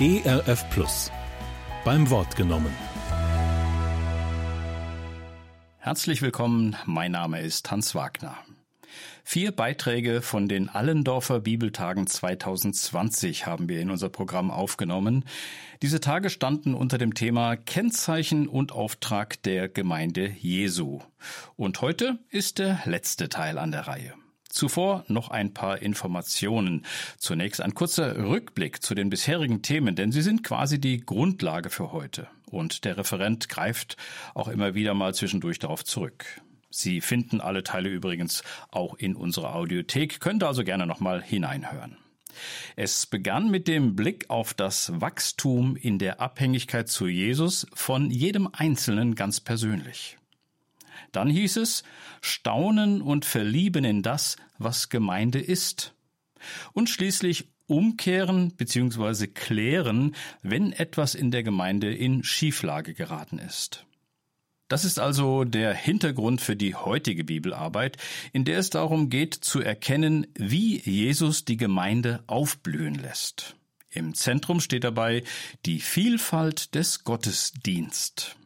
ERF Plus. Beim Wort genommen. Herzlich willkommen, mein Name ist Hans Wagner. Vier Beiträge von den Allendorfer Bibeltagen 2020 haben wir in unser Programm aufgenommen. Diese Tage standen unter dem Thema Kennzeichen und Auftrag der Gemeinde Jesu. Und heute ist der letzte Teil an der Reihe. Zuvor noch ein paar Informationen. Zunächst ein kurzer Rückblick zu den bisherigen Themen, denn sie sind quasi die Grundlage für heute. Und der Referent greift auch immer wieder mal zwischendurch darauf zurück. Sie finden alle Teile übrigens auch in unserer Audiothek, könnt also gerne nochmal hineinhören. Es begann mit dem Blick auf das Wachstum in der Abhängigkeit zu Jesus von jedem Einzelnen ganz persönlich. Dann hieß es Staunen und Verlieben in das, was Gemeinde ist. Und schließlich umkehren bzw. klären, wenn etwas in der Gemeinde in Schieflage geraten ist. Das ist also der Hintergrund für die heutige Bibelarbeit, in der es darum geht zu erkennen, wie Jesus die Gemeinde aufblühen lässt. Im Zentrum steht dabei die Vielfalt des Gottesdienst.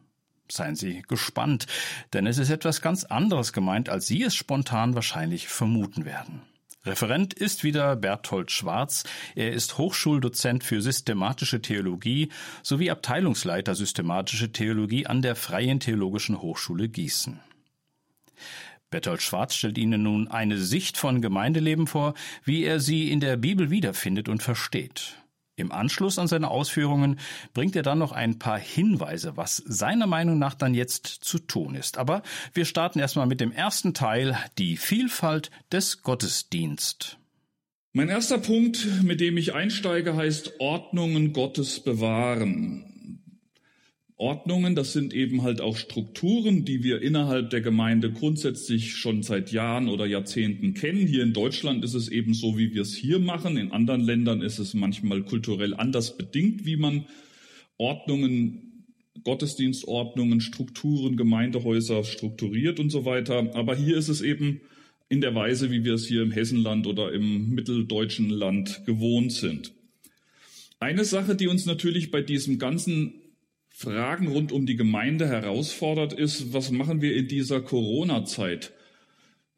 Seien Sie gespannt, denn es ist etwas ganz anderes gemeint, als Sie es spontan wahrscheinlich vermuten werden. Referent ist wieder Berthold Schwarz. Er ist Hochschuldozent für systematische Theologie sowie Abteilungsleiter systematische Theologie an der Freien Theologischen Hochschule Gießen. Berthold Schwarz stellt Ihnen nun eine Sicht von Gemeindeleben vor, wie er sie in der Bibel wiederfindet und versteht. Im Anschluss an seine Ausführungen bringt er dann noch ein paar Hinweise, was seiner Meinung nach dann jetzt zu tun ist. Aber wir starten erstmal mit dem ersten Teil, die Vielfalt des Gottesdienst. Mein erster Punkt, mit dem ich einsteige, heißt Ordnungen Gottes bewahren. Ordnungen, das sind eben halt auch Strukturen, die wir innerhalb der Gemeinde grundsätzlich schon seit Jahren oder Jahrzehnten kennen. Hier in Deutschland ist es eben so, wie wir es hier machen. In anderen Ländern ist es manchmal kulturell anders bedingt, wie man Ordnungen, Gottesdienstordnungen, Strukturen, Gemeindehäuser strukturiert und so weiter. Aber hier ist es eben in der Weise, wie wir es hier im Hessenland oder im mitteldeutschen Land gewohnt sind. Eine Sache, die uns natürlich bei diesem ganzen Fragen rund um die Gemeinde herausfordert, ist, was machen wir in dieser Corona-Zeit?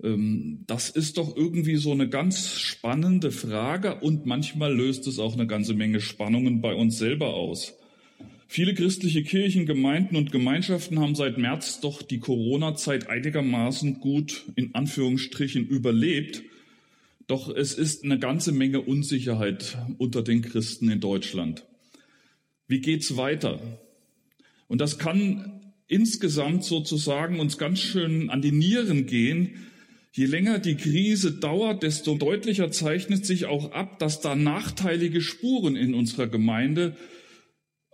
Ähm, das ist doch irgendwie so eine ganz spannende Frage und manchmal löst es auch eine ganze Menge Spannungen bei uns selber aus. Viele christliche Kirchen, Gemeinden und Gemeinschaften haben seit März doch die Corona-Zeit einigermaßen gut in Anführungsstrichen überlebt. Doch es ist eine ganze Menge Unsicherheit unter den Christen in Deutschland. Wie geht's weiter? Und das kann insgesamt sozusagen uns ganz schön an die Nieren gehen. Je länger die Krise dauert, desto deutlicher zeichnet sich auch ab, dass da nachteilige Spuren in unserer Gemeinde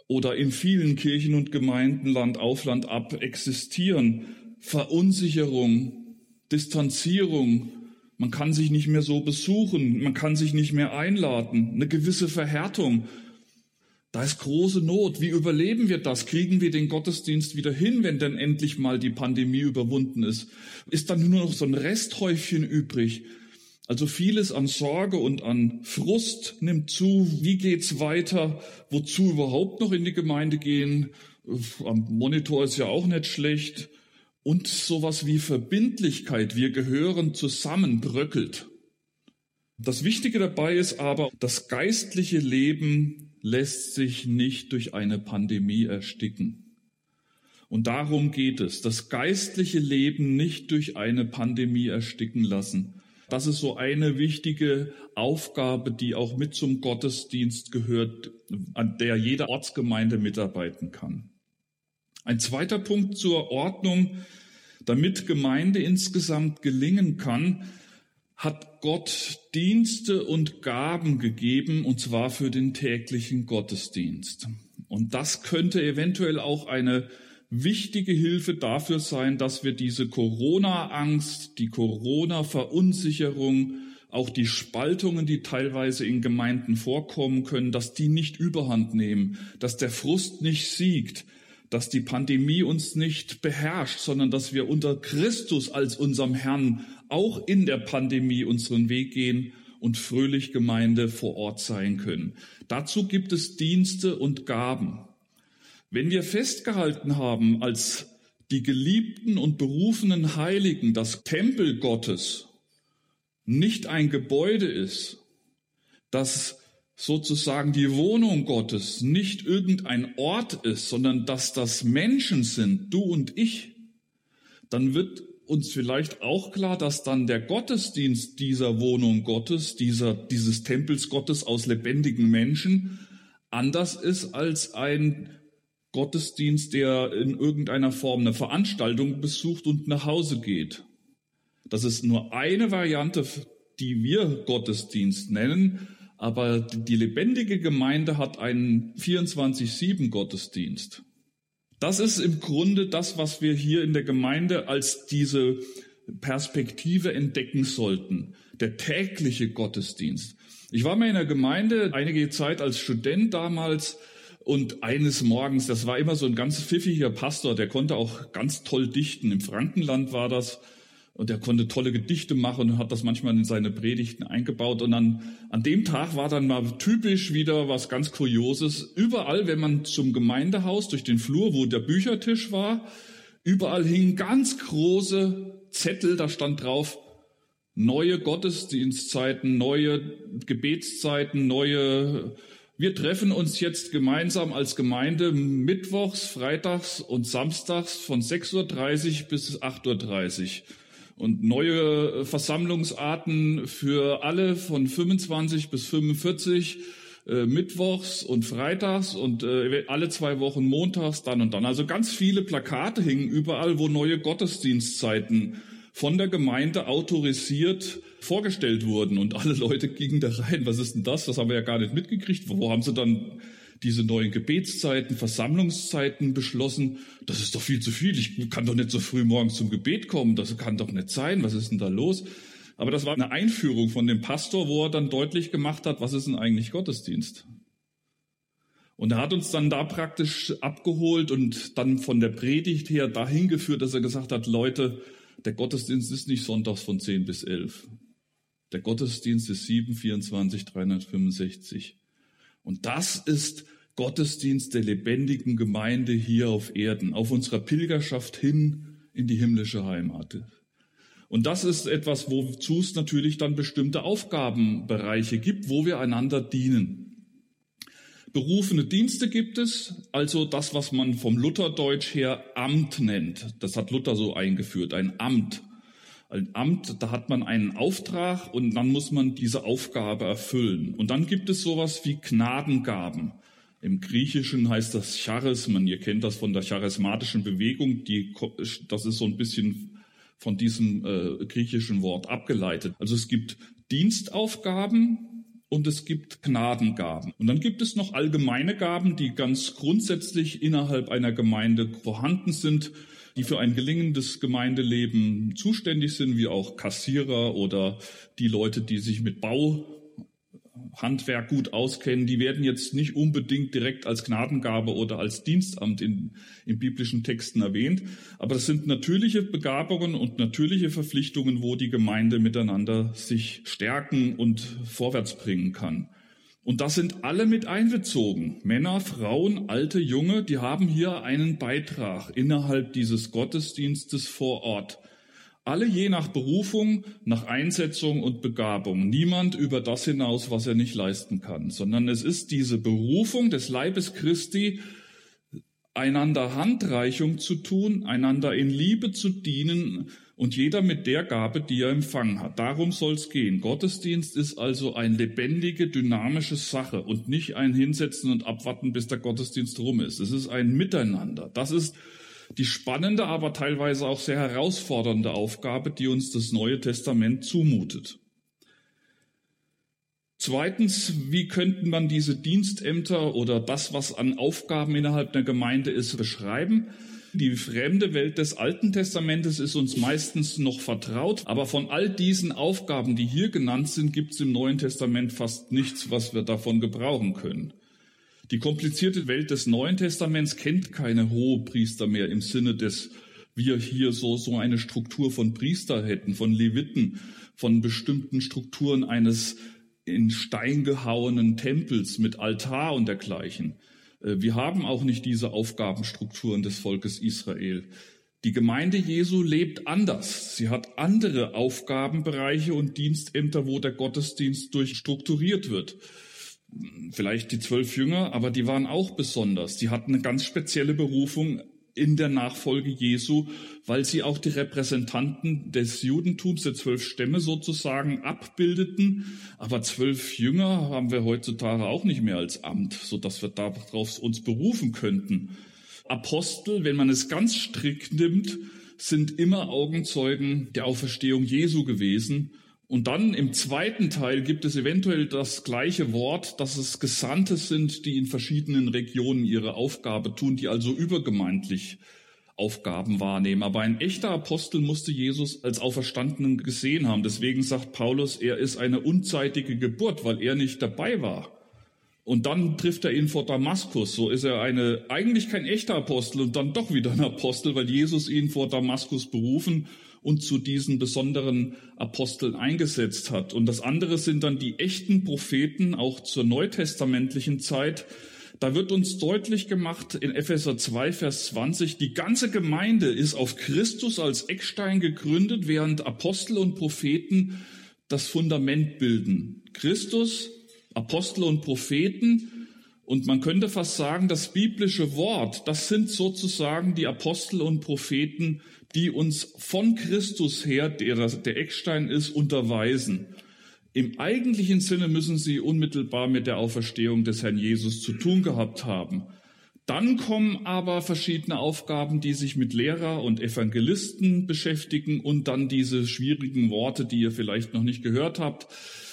oder in vielen Kirchen und Gemeinden Land auf Land ab existieren. Verunsicherung, Distanzierung, man kann sich nicht mehr so besuchen, man kann sich nicht mehr einladen, eine gewisse Verhärtung da ist große Not. Wie überleben wir das? Kriegen wir den Gottesdienst wieder hin, wenn dann endlich mal die Pandemie überwunden ist? Ist dann nur noch so ein Resthäufchen übrig? Also vieles an Sorge und an Frust nimmt zu. Wie geht's weiter? Wozu überhaupt noch in die Gemeinde gehen? Am Monitor ist ja auch nicht schlecht. Und sowas wie Verbindlichkeit. Wir gehören zusammen bröckelt. Das Wichtige dabei ist aber, das geistliche Leben lässt sich nicht durch eine Pandemie ersticken. Und darum geht es, das geistliche Leben nicht durch eine Pandemie ersticken lassen. Das ist so eine wichtige Aufgabe, die auch mit zum Gottesdienst gehört, an der jede Ortsgemeinde mitarbeiten kann. Ein zweiter Punkt zur Ordnung, damit Gemeinde insgesamt gelingen kann, hat Gott Dienste und Gaben gegeben, und zwar für den täglichen Gottesdienst. Und das könnte eventuell auch eine wichtige Hilfe dafür sein, dass wir diese Corona-Angst, die Corona-Verunsicherung, auch die Spaltungen, die teilweise in Gemeinden vorkommen können, dass die nicht überhand nehmen, dass der Frust nicht siegt, dass die Pandemie uns nicht beherrscht, sondern dass wir unter Christus als unserem Herrn auch in der Pandemie unseren Weg gehen und fröhlich Gemeinde vor Ort sein können. Dazu gibt es Dienste und Gaben. Wenn wir festgehalten haben als die geliebten und berufenen Heiligen, dass Tempel Gottes nicht ein Gebäude ist, dass sozusagen die Wohnung Gottes nicht irgendein Ort ist, sondern dass das Menschen sind, du und ich, dann wird uns vielleicht auch klar, dass dann der Gottesdienst dieser Wohnung Gottes, dieser, dieses Tempels Gottes aus lebendigen Menschen anders ist als ein Gottesdienst, der in irgendeiner Form eine Veranstaltung besucht und nach Hause geht. Das ist nur eine Variante, die wir Gottesdienst nennen, aber die lebendige Gemeinde hat einen 24-7 Gottesdienst. Das ist im Grunde das, was wir hier in der Gemeinde als diese Perspektive entdecken sollten. Der tägliche Gottesdienst. Ich war mal in der Gemeinde einige Zeit als Student damals und eines Morgens, das war immer so ein ganz pfiffiger Pastor, der konnte auch ganz toll dichten. Im Frankenland war das. Und er konnte tolle Gedichte machen und hat das manchmal in seine Predigten eingebaut. Und dann, an dem Tag war dann mal typisch wieder was ganz Kurioses. Überall, wenn man zum Gemeindehaus durch den Flur, wo der Büchertisch war, überall hingen ganz große Zettel, da stand drauf, neue Gottesdienstzeiten, neue Gebetszeiten, neue wir treffen uns jetzt gemeinsam als Gemeinde mittwochs, freitags und samstags von 6.30 Uhr bis 8.30 Uhr und neue Versammlungsarten für alle von 25 bis 45 äh, mittwochs und freitags und äh, alle zwei Wochen montags dann und dann. Also ganz viele Plakate hingen überall, wo neue Gottesdienstzeiten von der Gemeinde autorisiert vorgestellt wurden und alle Leute gingen da rein. Was ist denn das? Das haben wir ja gar nicht mitgekriegt. Wo haben sie dann diese neuen Gebetszeiten, Versammlungszeiten beschlossen. Das ist doch viel zu viel. Ich kann doch nicht so früh morgens zum Gebet kommen. Das kann doch nicht sein. Was ist denn da los? Aber das war eine Einführung von dem Pastor, wo er dann deutlich gemacht hat, was ist denn eigentlich Gottesdienst? Und er hat uns dann da praktisch abgeholt und dann von der Predigt her dahin geführt, dass er gesagt hat, Leute, der Gottesdienst ist nicht sonntags von 10 bis 11. Der Gottesdienst ist 7, 24, 365. Und das ist Gottesdienst der lebendigen Gemeinde hier auf Erden, auf unserer Pilgerschaft hin in die himmlische Heimat. Und das ist etwas, wozu es natürlich dann bestimmte Aufgabenbereiche gibt, wo wir einander dienen. Berufene Dienste gibt es, also das, was man vom Lutherdeutsch her Amt nennt. Das hat Luther so eingeführt, ein Amt. Ein Amt, da hat man einen Auftrag und dann muss man diese Aufgabe erfüllen. Und dann gibt es sowas wie Gnadengaben. Im Griechischen heißt das Charismen. Ihr kennt das von der charismatischen Bewegung. Die, das ist so ein bisschen von diesem äh, griechischen Wort abgeleitet. Also es gibt Dienstaufgaben und es gibt Gnadengaben. Und dann gibt es noch allgemeine Gaben, die ganz grundsätzlich innerhalb einer Gemeinde vorhanden sind die für ein gelingendes Gemeindeleben zuständig sind, wie auch Kassierer oder die Leute, die sich mit Bauhandwerk gut auskennen, die werden jetzt nicht unbedingt direkt als Gnadengabe oder als Dienstamt in, in biblischen Texten erwähnt. Aber das sind natürliche Begabungen und natürliche Verpflichtungen, wo die Gemeinde miteinander sich stärken und vorwärts bringen kann. Und das sind alle mit einbezogen. Männer, Frauen, alte, junge, die haben hier einen Beitrag innerhalb dieses Gottesdienstes vor Ort. Alle je nach Berufung, nach Einsetzung und Begabung. Niemand über das hinaus, was er nicht leisten kann, sondern es ist diese Berufung des Leibes Christi, einander Handreichung zu tun, einander in Liebe zu dienen und jeder mit der Gabe, die er empfangen hat. Darum soll es gehen. Gottesdienst ist also eine lebendige, dynamische Sache und nicht ein Hinsetzen und Abwarten, bis der Gottesdienst rum ist. Es ist ein Miteinander. Das ist die spannende, aber teilweise auch sehr herausfordernde Aufgabe, die uns das Neue Testament zumutet. Zweitens, wie könnte man diese Dienstämter oder das, was an Aufgaben innerhalb der Gemeinde ist, beschreiben? Die fremde Welt des Alten Testamentes ist uns meistens noch vertraut, aber von all diesen Aufgaben, die hier genannt sind, gibt es im Neuen Testament fast nichts, was wir davon gebrauchen können. Die komplizierte Welt des Neuen Testaments kennt keine Hohepriester mehr im Sinne des wir hier so, so eine Struktur von Priester hätten, von Leviten, von bestimmten Strukturen eines in Stein gehauenen Tempels mit Altar und dergleichen. Äh, wir haben auch nicht diese Aufgabenstrukturen des Volkes Israel. Die Gemeinde Jesu lebt anders. Sie hat andere Aufgabenbereiche und Dienstämter, wo der Gottesdienst durchstrukturiert wird. Vielleicht die zwölf Jünger, aber die waren auch besonders. Die hatten eine ganz spezielle Berufung in der Nachfolge Jesu, weil sie auch die Repräsentanten des Judentums, der zwölf Stämme sozusagen abbildeten. Aber zwölf Jünger haben wir heutzutage auch nicht mehr als Amt, so dass wir darauf uns berufen könnten. Apostel, wenn man es ganz strikt nimmt, sind immer Augenzeugen der Auferstehung Jesu gewesen. Und dann im zweiten Teil gibt es eventuell das gleiche Wort, dass es Gesandte sind, die in verschiedenen Regionen ihre Aufgabe tun, die also übergemeindlich Aufgaben wahrnehmen. Aber ein echter Apostel musste Jesus als Auferstandenen gesehen haben. Deswegen sagt Paulus, er ist eine unzeitige Geburt, weil er nicht dabei war. Und dann trifft er ihn vor Damaskus. So ist er eine, eigentlich kein echter Apostel und dann doch wieder ein Apostel, weil Jesus ihn vor Damaskus berufen und zu diesen besonderen Aposteln eingesetzt hat. Und das andere sind dann die echten Propheten, auch zur neutestamentlichen Zeit. Da wird uns deutlich gemacht in Epheser 2, Vers 20, die ganze Gemeinde ist auf Christus als Eckstein gegründet, während Apostel und Propheten das Fundament bilden. Christus Apostel und Propheten. Und man könnte fast sagen, das biblische Wort, das sind sozusagen die Apostel und Propheten, die uns von Christus her, der der Eckstein ist, unterweisen. Im eigentlichen Sinne müssen sie unmittelbar mit der Auferstehung des Herrn Jesus zu tun gehabt haben. Dann kommen aber verschiedene Aufgaben, die sich mit Lehrer und Evangelisten beschäftigen und dann diese schwierigen Worte, die ihr vielleicht noch nicht gehört habt,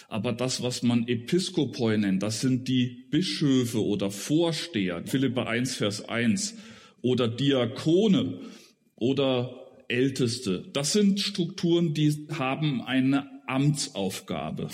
aber das, was man Episkopoi nennt, das sind die Bischöfe oder Vorsteher, Philippa 1, Vers 1, oder Diakone oder Älteste. Das sind Strukturen, die haben eine Amtsaufgabe.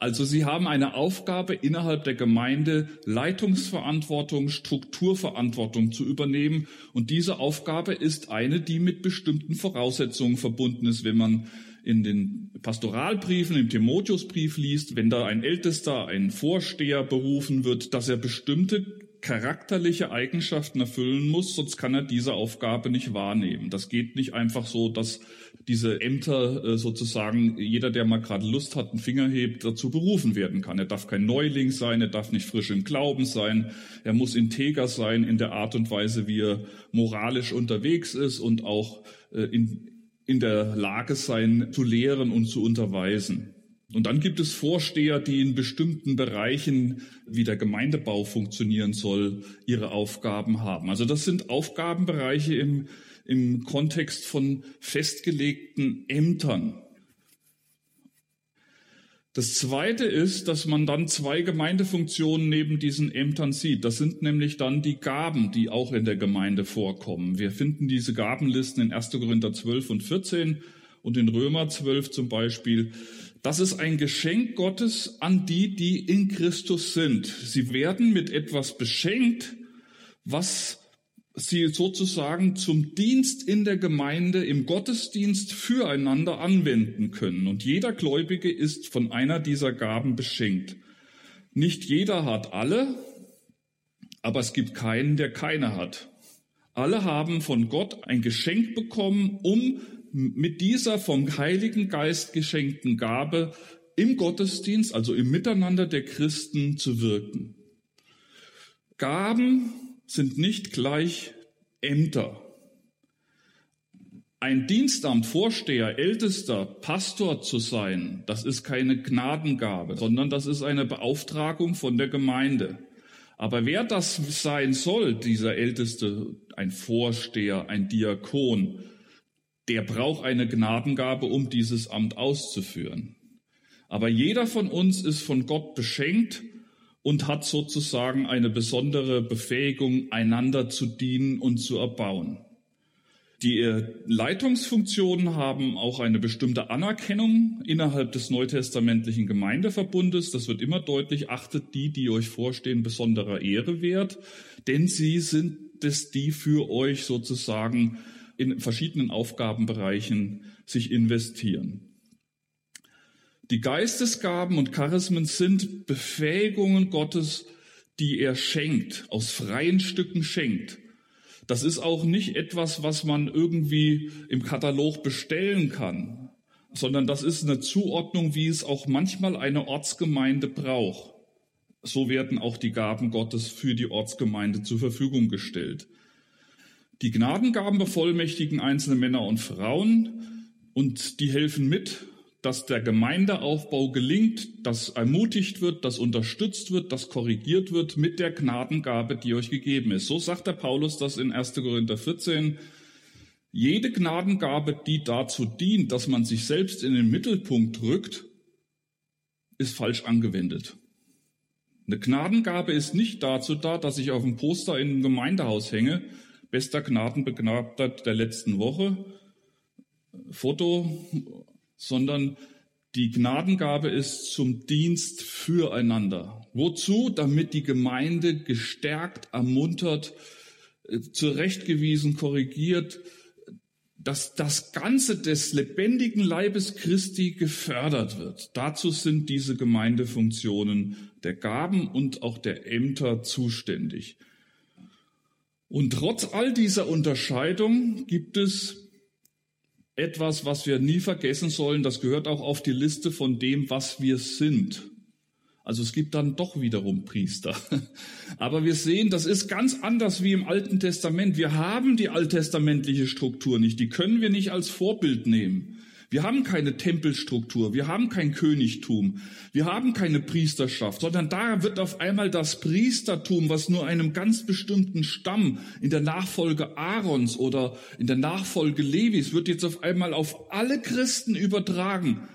Also sie haben eine Aufgabe innerhalb der Gemeinde, Leitungsverantwortung, Strukturverantwortung zu übernehmen. Und diese Aufgabe ist eine, die mit bestimmten Voraussetzungen verbunden ist, wenn man in den Pastoralbriefen, im Timotheusbrief liest, wenn da ein Ältester, ein Vorsteher berufen wird, dass er bestimmte charakterliche Eigenschaften erfüllen muss, sonst kann er diese Aufgabe nicht wahrnehmen. Das geht nicht einfach so, dass diese Ämter äh, sozusagen jeder, der mal gerade Lust hat, einen Finger hebt, dazu berufen werden kann. Er darf kein Neuling sein, er darf nicht frisch im Glauben sein, er muss integer sein in der Art und Weise, wie er moralisch unterwegs ist und auch äh, in, in der Lage sein, zu lehren und zu unterweisen. Und dann gibt es Vorsteher, die in bestimmten Bereichen, wie der Gemeindebau funktionieren soll, ihre Aufgaben haben. Also das sind Aufgabenbereiche im, im Kontext von festgelegten Ämtern. Das Zweite ist, dass man dann zwei Gemeindefunktionen neben diesen Ämtern sieht. Das sind nämlich dann die Gaben, die auch in der Gemeinde vorkommen. Wir finden diese Gabenlisten in 1. Korinther 12 und 14 und in Römer 12 zum Beispiel. Das ist ein Geschenk Gottes an die, die in Christus sind. Sie werden mit etwas beschenkt, was sie sozusagen zum Dienst in der Gemeinde, im Gottesdienst füreinander anwenden können. Und jeder Gläubige ist von einer dieser Gaben beschenkt. Nicht jeder hat alle, aber es gibt keinen, der keine hat. Alle haben von Gott ein Geschenk bekommen, um mit dieser vom Heiligen Geist geschenkten Gabe im Gottesdienst, also im Miteinander der Christen zu wirken. Gaben sind nicht gleich Ämter. Ein Dienstamt, Vorsteher, Ältester, Pastor zu sein, das ist keine Gnadengabe, sondern das ist eine Beauftragung von der Gemeinde. Aber wer das sein soll, dieser Älteste, ein Vorsteher, ein Diakon, der braucht eine Gnadengabe, um dieses Amt auszuführen. Aber jeder von uns ist von Gott beschenkt und hat sozusagen eine besondere Befähigung, einander zu dienen und zu erbauen. Die Leitungsfunktionen haben auch eine bestimmte Anerkennung innerhalb des neutestamentlichen Gemeindeverbundes. Das wird immer deutlich, achtet die, die euch vorstehen, besonderer Ehre wert, denn sie sind es, die für euch sozusagen in verschiedenen Aufgabenbereichen sich investieren. Die Geistesgaben und Charismen sind Befähigungen Gottes, die er schenkt, aus freien Stücken schenkt. Das ist auch nicht etwas, was man irgendwie im Katalog bestellen kann, sondern das ist eine Zuordnung, wie es auch manchmal eine Ortsgemeinde braucht. So werden auch die Gaben Gottes für die Ortsgemeinde zur Verfügung gestellt. Die Gnadengaben bevollmächtigen einzelne Männer und Frauen und die helfen mit, dass der Gemeindeaufbau gelingt, dass ermutigt wird, dass unterstützt wird, dass korrigiert wird mit der Gnadengabe, die euch gegeben ist. So sagt der Paulus das in 1. Korinther 14. Jede Gnadengabe, die dazu dient, dass man sich selbst in den Mittelpunkt rückt, ist falsch angewendet. Eine Gnadengabe ist nicht dazu da, dass ich auf dem Poster in einem Gemeindehaus hänge, bester Gnadenbegnadter der letzten Woche, Foto, sondern die Gnadengabe ist zum Dienst füreinander. Wozu? Damit die Gemeinde gestärkt, ermuntert, äh, zurechtgewiesen, korrigiert, dass das Ganze des lebendigen Leibes Christi gefördert wird. Dazu sind diese Gemeindefunktionen der Gaben und auch der Ämter zuständig. Und trotz all dieser Unterscheidung gibt es etwas, was wir nie vergessen sollen. Das gehört auch auf die Liste von dem, was wir sind. Also es gibt dann doch wiederum Priester. Aber wir sehen, das ist ganz anders wie im Alten Testament. Wir haben die alttestamentliche Struktur nicht. Die können wir nicht als Vorbild nehmen. Wir haben keine Tempelstruktur, wir haben kein Königtum, wir haben keine Priesterschaft, sondern da wird auf einmal das Priestertum, was nur einem ganz bestimmten Stamm in der Nachfolge Aarons oder in der Nachfolge Levis, wird jetzt auf einmal auf alle Christen übertragen.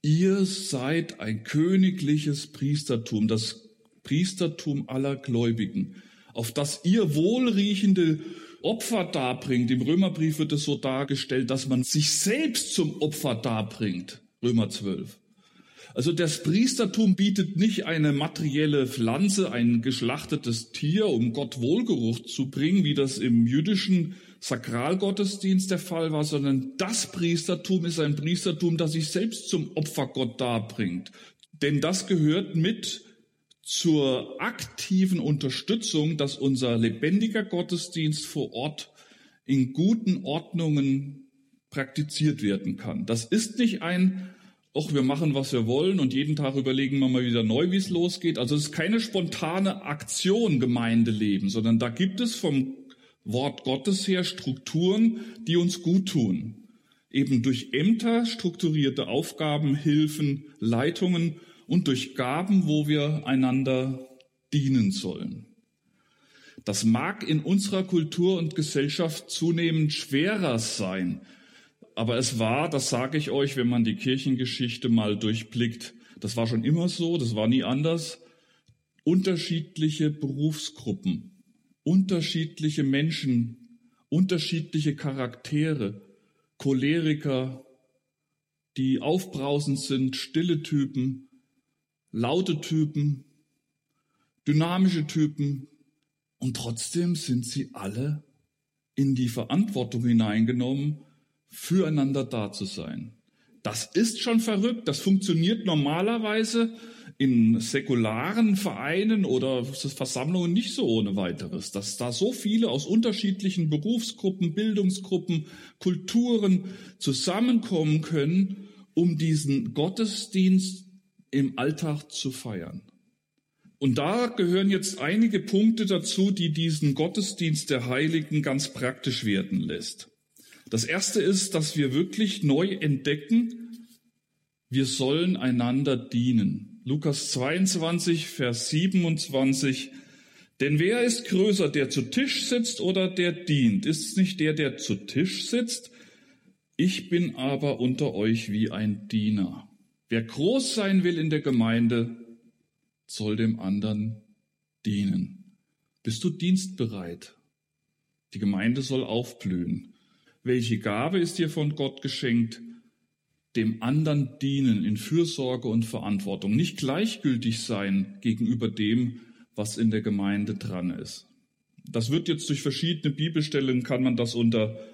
Ihr seid ein königliches Priestertum, das Priestertum aller Gläubigen, auf das ihr wohlriechende Opfer darbringt. Im Römerbrief wird es so dargestellt, dass man sich selbst zum Opfer darbringt. Römer 12. Also das Priestertum bietet nicht eine materielle Pflanze, ein geschlachtetes Tier, um Gott Wohlgeruch zu bringen, wie das im jüdischen Sakralgottesdienst der Fall war, sondern das Priestertum ist ein Priestertum, das sich selbst zum Opfergott darbringt. Denn das gehört mit zur aktiven Unterstützung, dass unser lebendiger Gottesdienst vor Ort in guten Ordnungen praktiziert werden kann. Das ist nicht ein, ach, wir machen, was wir wollen und jeden Tag überlegen wir mal wieder neu, wie es losgeht. Also es ist keine spontane Aktion Gemeindeleben, sondern da gibt es vom Wort Gottes her Strukturen, die uns gut tun. Eben durch Ämter, strukturierte Aufgaben, Hilfen, Leitungen und durch Gaben, wo wir einander dienen sollen. Das mag in unserer Kultur und Gesellschaft zunehmend schwerer sein, aber es war, das sage ich euch, wenn man die Kirchengeschichte mal durchblickt, das war schon immer so, das war nie anders, unterschiedliche Berufsgruppen unterschiedliche Menschen, unterschiedliche Charaktere, Choleriker, die aufbrausend sind, stille Typen, laute Typen, dynamische Typen. Und trotzdem sind sie alle in die Verantwortung hineingenommen, füreinander da zu sein. Das ist schon verrückt. Das funktioniert normalerweise in säkularen Vereinen oder Versammlungen nicht so ohne weiteres, dass da so viele aus unterschiedlichen Berufsgruppen, Bildungsgruppen, Kulturen zusammenkommen können, um diesen Gottesdienst im Alltag zu feiern. Und da gehören jetzt einige Punkte dazu, die diesen Gottesdienst der Heiligen ganz praktisch werden lässt. Das erste ist, dass wir wirklich neu entdecken, wir sollen einander dienen. Lukas 22, Vers 27. Denn wer ist größer, der zu Tisch sitzt oder der dient? Ist es nicht der, der zu Tisch sitzt? Ich bin aber unter euch wie ein Diener. Wer groß sein will in der Gemeinde, soll dem anderen dienen. Bist du dienstbereit? Die Gemeinde soll aufblühen. Welche Gabe ist dir von Gott geschenkt? dem anderen dienen in Fürsorge und Verantwortung, nicht gleichgültig sein gegenüber dem, was in der Gemeinde dran ist. Das wird jetzt durch verschiedene Bibelstellen, kann man das unterscheiden.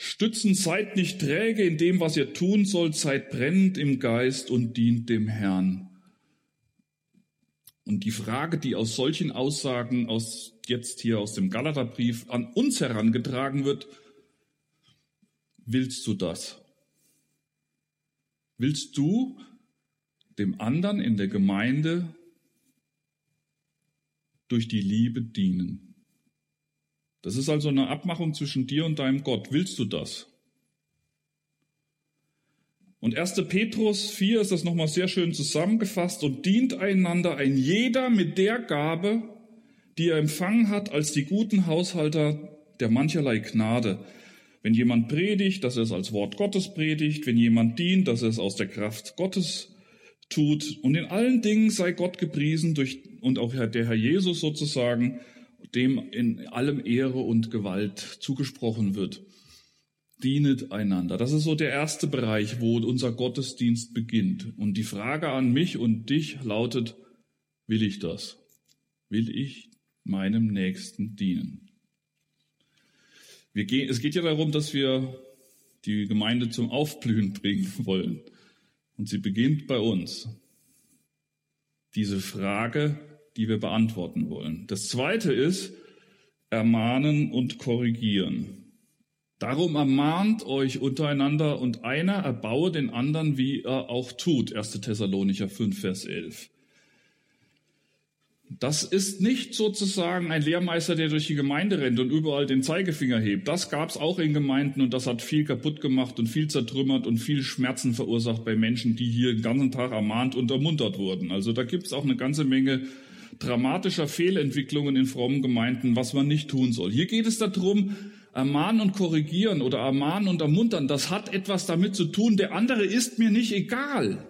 Stützen, seid nicht träge in dem, was ihr tun sollt, seid brennend im Geist und dient dem Herrn. Und die Frage, die aus solchen Aussagen aus jetzt hier aus dem Galaterbrief an uns herangetragen wird, willst du das? Willst du dem anderen in der Gemeinde durch die Liebe dienen? Das ist also eine Abmachung zwischen dir und deinem Gott. Willst du das? Und 1. Petrus 4 ist das nochmal sehr schön zusammengefasst und dient einander ein jeder mit der Gabe, die er empfangen hat, als die guten Haushalter der mancherlei Gnade. Wenn jemand predigt, dass er es als Wort Gottes predigt, wenn jemand dient, dass er es aus der Kraft Gottes tut. Und in allen Dingen sei Gott gepriesen durch, und auch der Herr Jesus sozusagen, dem in allem Ehre und Gewalt zugesprochen wird. Dienet einander. Das ist so der erste Bereich, wo unser Gottesdienst beginnt. Und die Frage an mich und dich lautet, will ich das? Will ich meinem Nächsten dienen? Wir gehen, es geht ja darum, dass wir die Gemeinde zum Aufblühen bringen wollen. Und sie beginnt bei uns. Diese Frage, die wir beantworten wollen. Das zweite ist, ermahnen und korrigieren. Darum ermahnt euch untereinander und einer erbaue den anderen, wie er auch tut. 1. Thessalonicher 5, Vers 11. Das ist nicht sozusagen ein Lehrmeister, der durch die Gemeinde rennt und überall den Zeigefinger hebt. Das gab es auch in Gemeinden und das hat viel kaputt gemacht und viel zertrümmert und viel Schmerzen verursacht bei Menschen, die hier den ganzen Tag ermahnt und ermuntert wurden. Also da gibt es auch eine ganze Menge dramatischer Fehlentwicklungen in frommen Gemeinden, was man nicht tun soll. Hier geht es darum, ermahnen und korrigieren oder ermahnen und ermuntern. Das hat etwas damit zu tun. Der andere ist mir nicht egal.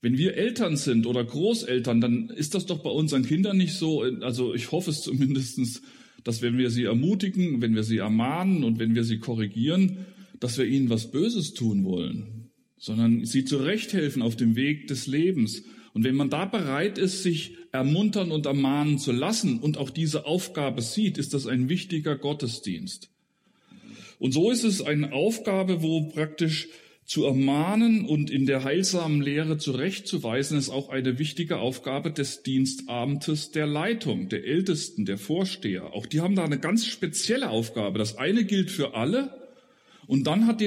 Wenn wir Eltern sind oder Großeltern, dann ist das doch bei unseren Kindern nicht so. Also ich hoffe es zumindestens, dass wenn wir sie ermutigen, wenn wir sie ermahnen und wenn wir sie korrigieren, dass wir ihnen was Böses tun wollen, sondern sie zurechthelfen auf dem Weg des Lebens. Und wenn man da bereit ist, sich ermuntern und ermahnen zu lassen und auch diese Aufgabe sieht, ist das ein wichtiger Gottesdienst. Und so ist es eine Aufgabe, wo praktisch zu ermahnen und in der heilsamen Lehre zurechtzuweisen, ist auch eine wichtige Aufgabe des Dienstamtes der Leitung, der Ältesten, der Vorsteher. Auch die haben da eine ganz spezielle Aufgabe. Das eine gilt für alle und dann hat die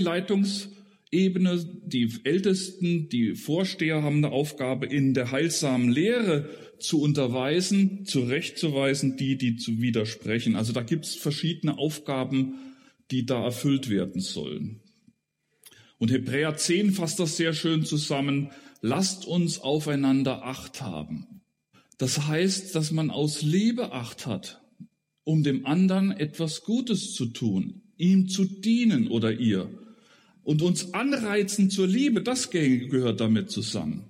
Leitungsebene, die Ältesten, die Vorsteher haben eine Aufgabe, in der heilsamen Lehre zu unterweisen, zurechtzuweisen, die, die zu widersprechen. Also da gibt es verschiedene Aufgaben, die da erfüllt werden sollen. Und Hebräer 10 fasst das sehr schön zusammen. Lasst uns aufeinander Acht haben. Das heißt, dass man aus Liebe Acht hat, um dem anderen etwas Gutes zu tun, ihm zu dienen oder ihr und uns anreizen zur Liebe, das gehört damit zusammen.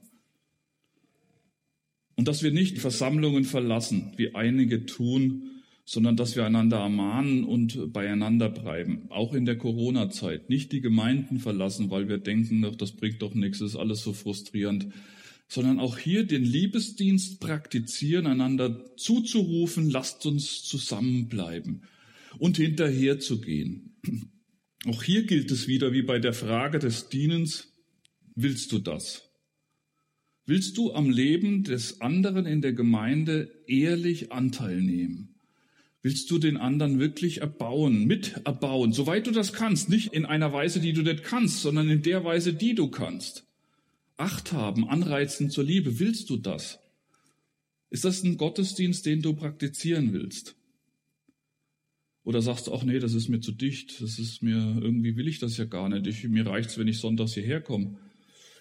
Und dass wir nicht Versammlungen verlassen, wie einige tun, sondern dass wir einander ermahnen und beieinander bleiben, auch in der Corona-Zeit. Nicht die Gemeinden verlassen, weil wir denken, das bringt doch nichts, ist alles so frustrierend, sondern auch hier den Liebesdienst praktizieren, einander zuzurufen, lasst uns zusammenbleiben und hinterher zu gehen. Auch hier gilt es wieder wie bei der Frage des Dienens, willst du das? Willst du am Leben des anderen in der Gemeinde ehrlich Anteil nehmen? Willst du den anderen wirklich erbauen, mit erbauen, soweit du das kannst, nicht in einer Weise, die du nicht kannst, sondern in der Weise, die du kannst. Acht haben, anreizen zur Liebe, willst du das? Ist das ein Gottesdienst, den du praktizieren willst? Oder sagst du, ach nee, das ist mir zu dicht, das ist mir, irgendwie will ich das ja gar nicht, ich, mir reicht's, wenn ich sonntags hierher komme.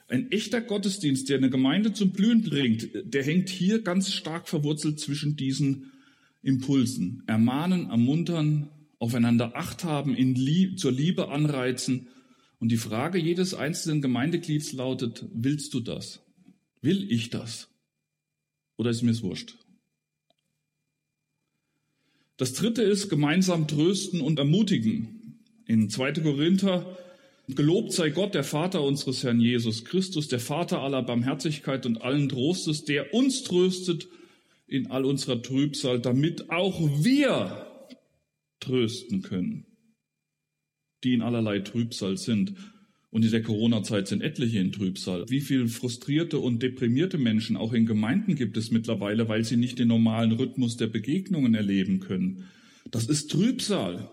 Ein echter Gottesdienst, der eine Gemeinde zum Blühen bringt, der hängt hier ganz stark verwurzelt zwischen diesen Impulsen. Ermahnen, ermuntern, aufeinander Acht haben, in Lieb, zur Liebe anreizen. Und die Frage jedes einzelnen Gemeindeglieds lautet, willst du das? Will ich das? Oder ist mir es wurscht? Das dritte ist gemeinsam trösten und ermutigen. In 2. Korinther, gelobt sei Gott, der Vater unseres Herrn Jesus Christus, der Vater aller Barmherzigkeit und allen Trostes, der uns tröstet in all unserer Trübsal, damit auch wir trösten können. die in allerlei Trübsal sind. Und in der Corona-Zeit sind etliche in Trübsal. Wie viele frustrierte und deprimierte Menschen auch in Gemeinden gibt es mittlerweile, weil sie nicht den normalen Rhythmus der Begegnungen erleben können. Das ist Trübsal.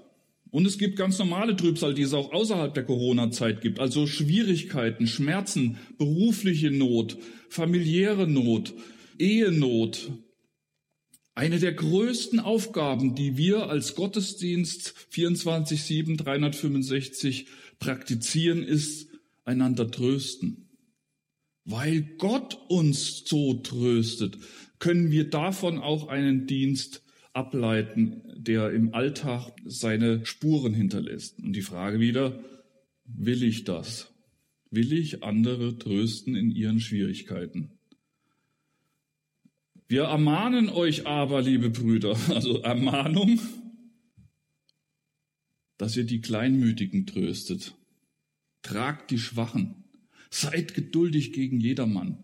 Und es gibt ganz normale Trübsal, die es auch außerhalb der Corona-Zeit gibt. Also Schwierigkeiten, Schmerzen, berufliche Not, familiäre Not, Ehenot. Eine der größten Aufgaben, die wir als Gottesdienst 24-7, 365 praktizieren, ist einander trösten. Weil Gott uns so tröstet, können wir davon auch einen Dienst ableiten, der im Alltag seine Spuren hinterlässt. Und die Frage wieder, will ich das? Will ich andere trösten in ihren Schwierigkeiten? Wir ermahnen euch aber, liebe Brüder, also Ermahnung, dass ihr die Kleinmütigen tröstet. Tragt die Schwachen. Seid geduldig gegen jedermann.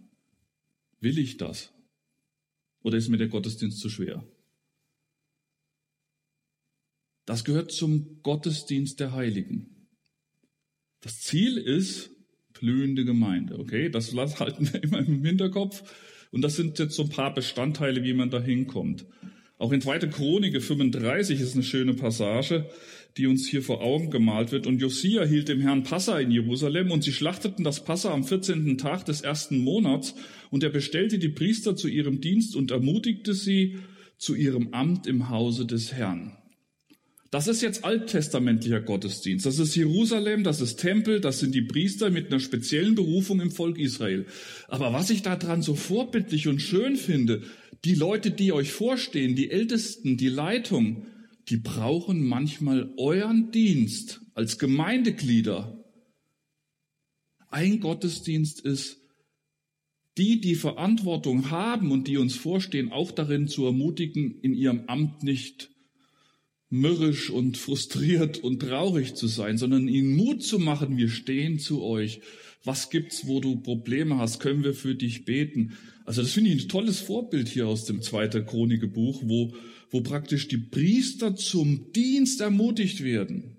Will ich das? Oder ist mir der Gottesdienst zu schwer? Das gehört zum Gottesdienst der Heiligen. Das Ziel ist blühende Gemeinde, okay? Das halten wir immer im Hinterkopf. Und das sind jetzt so ein paar Bestandteile, wie man da hinkommt. Auch in 2. Chronik 35 ist eine schöne Passage, die uns hier vor Augen gemalt wird. Und Josia hielt dem Herrn Passa in Jerusalem und sie schlachteten das Passa am 14. Tag des ersten Monats und er bestellte die Priester zu ihrem Dienst und ermutigte sie zu ihrem Amt im Hause des Herrn. Das ist jetzt alttestamentlicher Gottesdienst. Das ist Jerusalem, das ist Tempel, das sind die Priester mit einer speziellen Berufung im Volk Israel. Aber was ich daran so vorbildlich und schön finde, die Leute, die euch vorstehen, die Ältesten, die Leitung, die brauchen manchmal euren Dienst als Gemeindeglieder. Ein Gottesdienst ist, die, die Verantwortung haben und die uns vorstehen, auch darin zu ermutigen, in ihrem Amt nicht mürrisch und frustriert und traurig zu sein, sondern ihnen Mut zu machen, wir stehen zu euch. Was gibt's, wo du Probleme hast? Können wir für dich beten? Also das finde ich ein tolles Vorbild hier aus dem zweiten Chronikebuch, wo, wo praktisch die Priester zum Dienst ermutigt werden.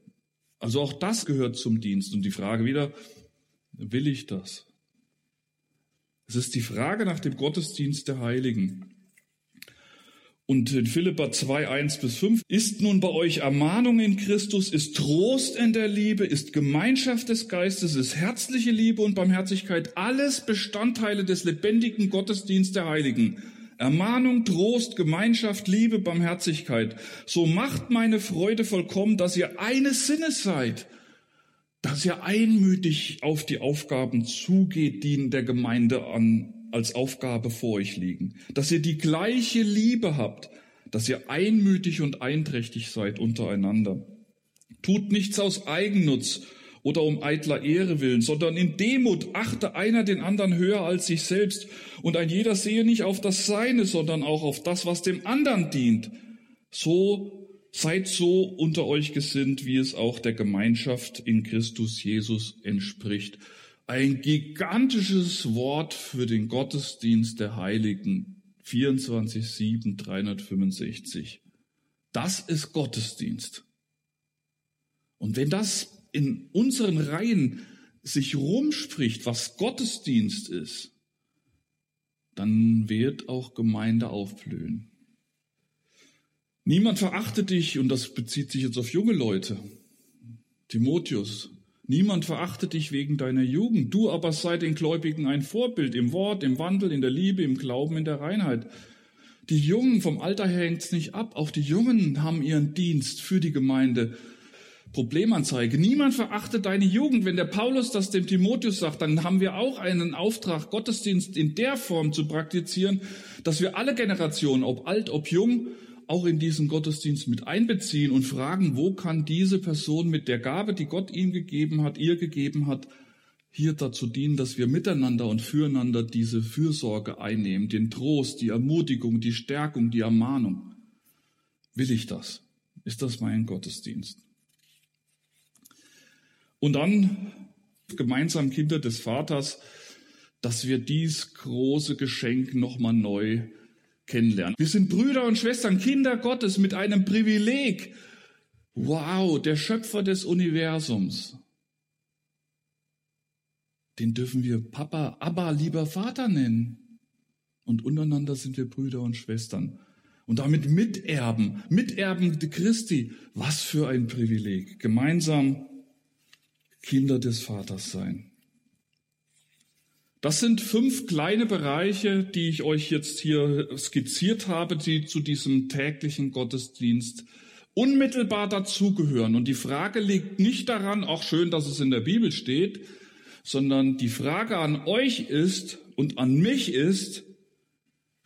Also auch das gehört zum Dienst. Und die Frage wieder, will ich das? Es ist die Frage nach dem Gottesdienst der Heiligen. Und in Philippa 2, 1 bis 5 ist nun bei euch Ermahnung in Christus, ist Trost in der Liebe, ist Gemeinschaft des Geistes, ist herzliche Liebe und Barmherzigkeit, alles Bestandteile des lebendigen Gottesdienstes der Heiligen. Ermahnung, Trost, Gemeinschaft, Liebe, Barmherzigkeit. So macht meine Freude vollkommen, dass ihr eines Sinnes seid, dass ihr einmütig auf die Aufgaben zugeht, die in der Gemeinde an als Aufgabe vor euch liegen, dass ihr die gleiche Liebe habt, dass ihr einmütig und einträchtig seid untereinander. Tut nichts aus Eigennutz oder um eitler Ehre willen, sondern in Demut achte einer den anderen höher als sich selbst und ein jeder sehe nicht auf das Seine, sondern auch auf das, was dem anderen dient. So seid so unter euch gesinnt, wie es auch der Gemeinschaft in Christus Jesus entspricht. Ein gigantisches Wort für den Gottesdienst der Heiligen. 24, 7, 365. Das ist Gottesdienst. Und wenn das in unseren Reihen sich rumspricht, was Gottesdienst ist, dann wird auch Gemeinde aufblühen. Niemand verachtet dich, und das bezieht sich jetzt auf junge Leute. Timotheus, Niemand verachtet dich wegen deiner Jugend. Du aber sei den Gläubigen ein Vorbild im Wort, im Wandel, in der Liebe, im Glauben, in der Reinheit. Die Jungen, vom Alter her hängt's nicht ab. Auch die Jungen haben ihren Dienst für die Gemeinde. Problemanzeige. Niemand verachtet deine Jugend. Wenn der Paulus das dem Timotheus sagt, dann haben wir auch einen Auftrag, Gottesdienst in der Form zu praktizieren, dass wir alle Generationen, ob alt, ob jung, auch in diesen Gottesdienst mit einbeziehen und fragen, wo kann diese Person mit der Gabe, die Gott ihm gegeben hat, ihr gegeben hat, hier dazu dienen, dass wir miteinander und füreinander diese Fürsorge einnehmen, den Trost, die Ermutigung, die Stärkung, die Ermahnung. Will ich das? Ist das mein Gottesdienst? Und dann gemeinsam Kinder des Vaters, dass wir dies große Geschenk nochmal neu kennenlernen. Wir sind Brüder und Schwestern, Kinder Gottes mit einem Privileg, Wow, der Schöpfer des Universums. Den dürfen wir Papa, Abba, lieber Vater nennen. Und untereinander sind wir Brüder und Schwestern. Und damit Miterben, Miterben Christi. Was für ein Privileg. Gemeinsam Kinder des Vaters sein. Das sind fünf kleine Bereiche, die ich euch jetzt hier skizziert habe, die zu diesem täglichen Gottesdienst unmittelbar dazugehören. Und die Frage liegt nicht daran, auch schön, dass es in der Bibel steht, sondern die Frage an euch ist und an mich ist,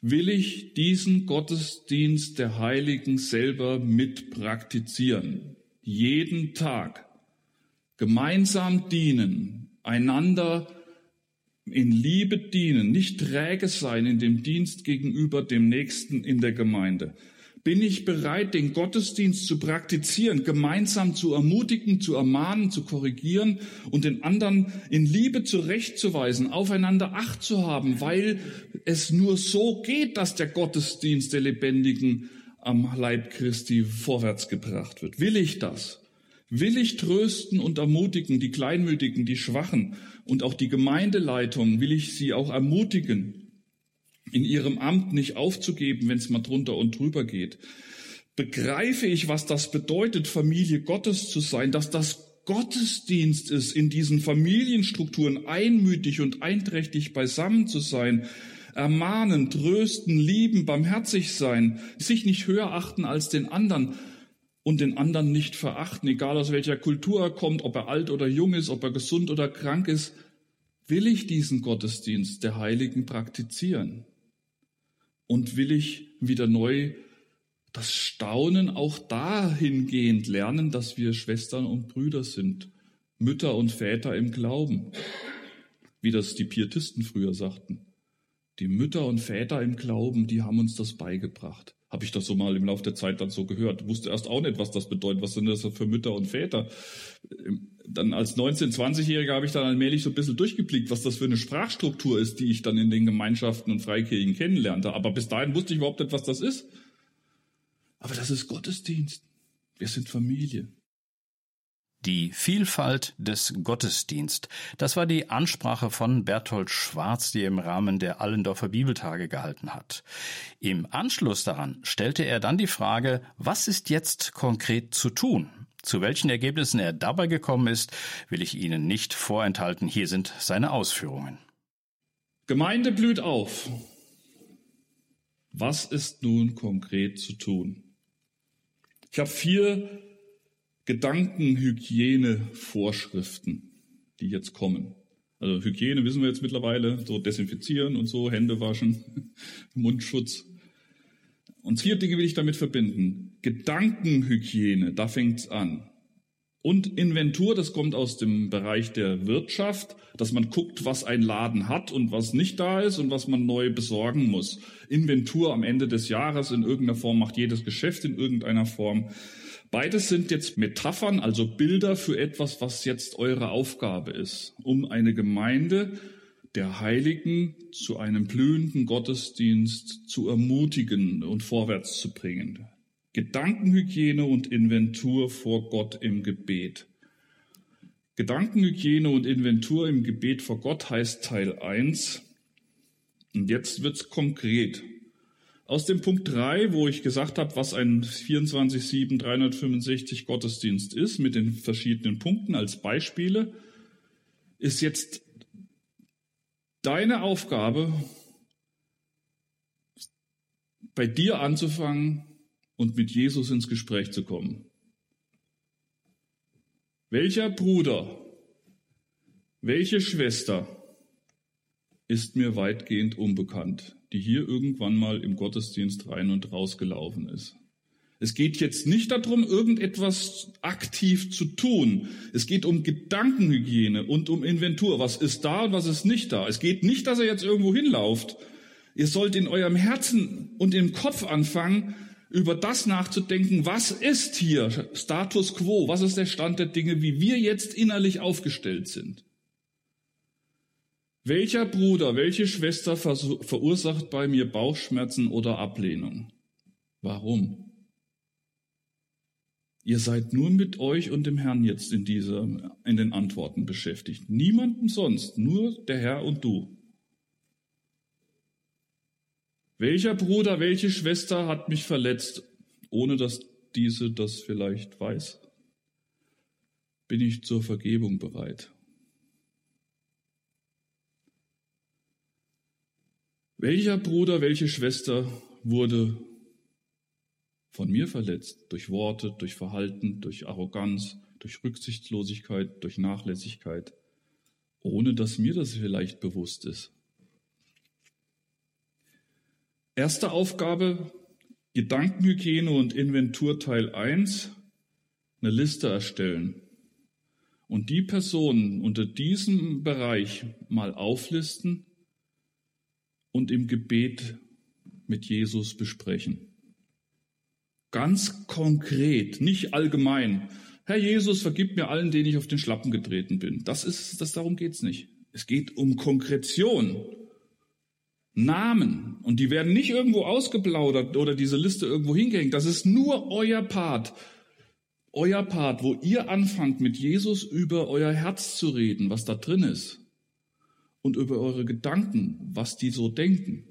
will ich diesen Gottesdienst der Heiligen selber mit praktizieren? Jeden Tag. Gemeinsam dienen, einander in Liebe dienen, nicht träge sein in dem Dienst gegenüber dem Nächsten in der Gemeinde. Bin ich bereit, den Gottesdienst zu praktizieren, gemeinsam zu ermutigen, zu ermahnen, zu korrigieren und den anderen in Liebe zurechtzuweisen, aufeinander Acht zu haben, weil es nur so geht, dass der Gottesdienst der Lebendigen am Leib Christi vorwärts gebracht wird. Will ich das? Will ich trösten und ermutigen, die Kleinmütigen, die Schwachen und auch die Gemeindeleitung, will ich sie auch ermutigen, in ihrem Amt nicht aufzugeben, wenn es mal drunter und drüber geht. Begreife ich, was das bedeutet, Familie Gottes zu sein, dass das Gottesdienst ist, in diesen Familienstrukturen einmütig und einträchtig beisammen zu sein, ermahnen, trösten, lieben, barmherzig sein, sich nicht höher achten als den anderen, und den anderen nicht verachten, egal aus welcher Kultur er kommt, ob er alt oder jung ist, ob er gesund oder krank ist, will ich diesen Gottesdienst der Heiligen praktizieren? Und will ich wieder neu das Staunen auch dahingehend lernen, dass wir Schwestern und Brüder sind, Mütter und Väter im Glauben, wie das die Pietisten früher sagten. Die Mütter und Väter im Glauben, die haben uns das beigebracht. Habe ich das so mal im Laufe der Zeit dann so gehört. Wusste erst auch nicht, was das bedeutet. Was sind das für Mütter und Väter? Ähm, dann als 19-, 20-Jähriger habe ich dann allmählich so ein bisschen durchgeblickt, was das für eine Sprachstruktur ist, die ich dann in den Gemeinschaften und Freikirchen kennenlernte. Aber bis dahin wusste ich überhaupt nicht, was das ist. Aber das ist Gottesdienst. Wir sind Familie. Die Vielfalt des Gottesdienst. Das war die Ansprache von Berthold Schwarz, die er im Rahmen der Allendorfer Bibeltage gehalten hat. Im Anschluss daran stellte er dann die Frage, was ist jetzt konkret zu tun? Zu welchen Ergebnissen er dabei gekommen ist, will ich Ihnen nicht vorenthalten. Hier sind seine Ausführungen. Gemeinde blüht auf. Was ist nun konkret zu tun? Ich habe vier Gedankenhygienevorschriften, die jetzt kommen. Also Hygiene wissen wir jetzt mittlerweile, so desinfizieren und so, Hände waschen, Mundschutz. Und vier Dinge will ich damit verbinden. Gedankenhygiene, da fängt's an. Und Inventur, das kommt aus dem Bereich der Wirtschaft, dass man guckt, was ein Laden hat und was nicht da ist und was man neu besorgen muss. Inventur am Ende des Jahres in irgendeiner Form macht jedes Geschäft in irgendeiner Form. Beides sind jetzt Metaphern, also Bilder für etwas, was jetzt eure Aufgabe ist, um eine Gemeinde der Heiligen zu einem blühenden Gottesdienst zu ermutigen und vorwärts zu bringen. Gedankenhygiene und Inventur vor Gott im Gebet. Gedankenhygiene und Inventur im Gebet vor Gott heißt Teil 1. Und jetzt wird's konkret. Aus dem Punkt 3, wo ich gesagt habe, was ein 24-7 365 Gottesdienst ist, mit den verschiedenen Punkten als Beispiele, ist jetzt deine Aufgabe, bei dir anzufangen und mit Jesus ins Gespräch zu kommen. Welcher Bruder, welche Schwester ist mir weitgehend unbekannt? die hier irgendwann mal im Gottesdienst rein und raus gelaufen ist. Es geht jetzt nicht darum, irgendetwas aktiv zu tun. Es geht um Gedankenhygiene und um Inventur. Was ist da und was ist nicht da? Es geht nicht, dass er jetzt irgendwo hinlauft. Ihr sollt in eurem Herzen und im Kopf anfangen, über das nachzudenken, was ist hier Status quo? Was ist der Stand der Dinge, wie wir jetzt innerlich aufgestellt sind? Welcher Bruder, welche Schwester verursacht bei mir Bauchschmerzen oder Ablehnung? Warum? Ihr seid nur mit euch und dem Herrn jetzt in dieser, in den Antworten beschäftigt. Niemanden sonst, nur der Herr und du. Welcher Bruder, welche Schwester hat mich verletzt, ohne dass diese das vielleicht weiß? Bin ich zur Vergebung bereit? Welcher Bruder, welche Schwester wurde von mir verletzt durch Worte, durch Verhalten, durch Arroganz, durch Rücksichtslosigkeit, durch Nachlässigkeit, ohne dass mir das vielleicht bewusst ist? Erste Aufgabe, Gedankenhygiene und Inventur Teil 1, eine Liste erstellen und die Personen unter diesem Bereich mal auflisten und im Gebet mit Jesus besprechen. Ganz konkret, nicht allgemein. Herr Jesus, vergib mir allen, denen ich auf den Schlappen getreten bin. Das ist, das darum geht's nicht. Es geht um Konkretion. Namen. Und die werden nicht irgendwo ausgeplaudert oder diese Liste irgendwo hingehängt. Das ist nur euer Part. Euer Part, wo ihr anfangt, mit Jesus über euer Herz zu reden, was da drin ist. Und über eure Gedanken, was die so denken.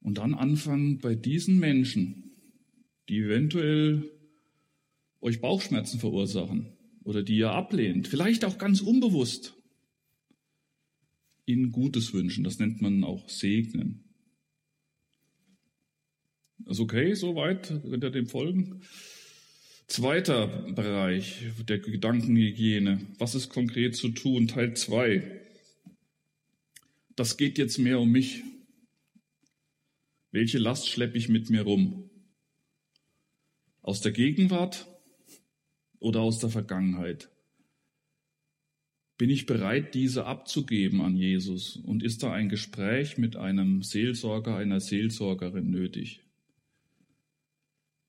Und dann anfangen bei diesen Menschen, die eventuell euch Bauchschmerzen verursachen oder die ihr ablehnt, vielleicht auch ganz unbewusst, ihnen Gutes wünschen. Das nennt man auch segnen. Ist okay, soweit? Könnt ihr dem folgen? Zweiter Bereich der Gedankenhygiene. Was ist konkret zu tun? Teil zwei. Das geht jetzt mehr um mich. Welche Last schleppe ich mit mir rum? Aus der Gegenwart oder aus der Vergangenheit? Bin ich bereit, diese abzugeben an Jesus? Und ist da ein Gespräch mit einem Seelsorger, einer Seelsorgerin nötig?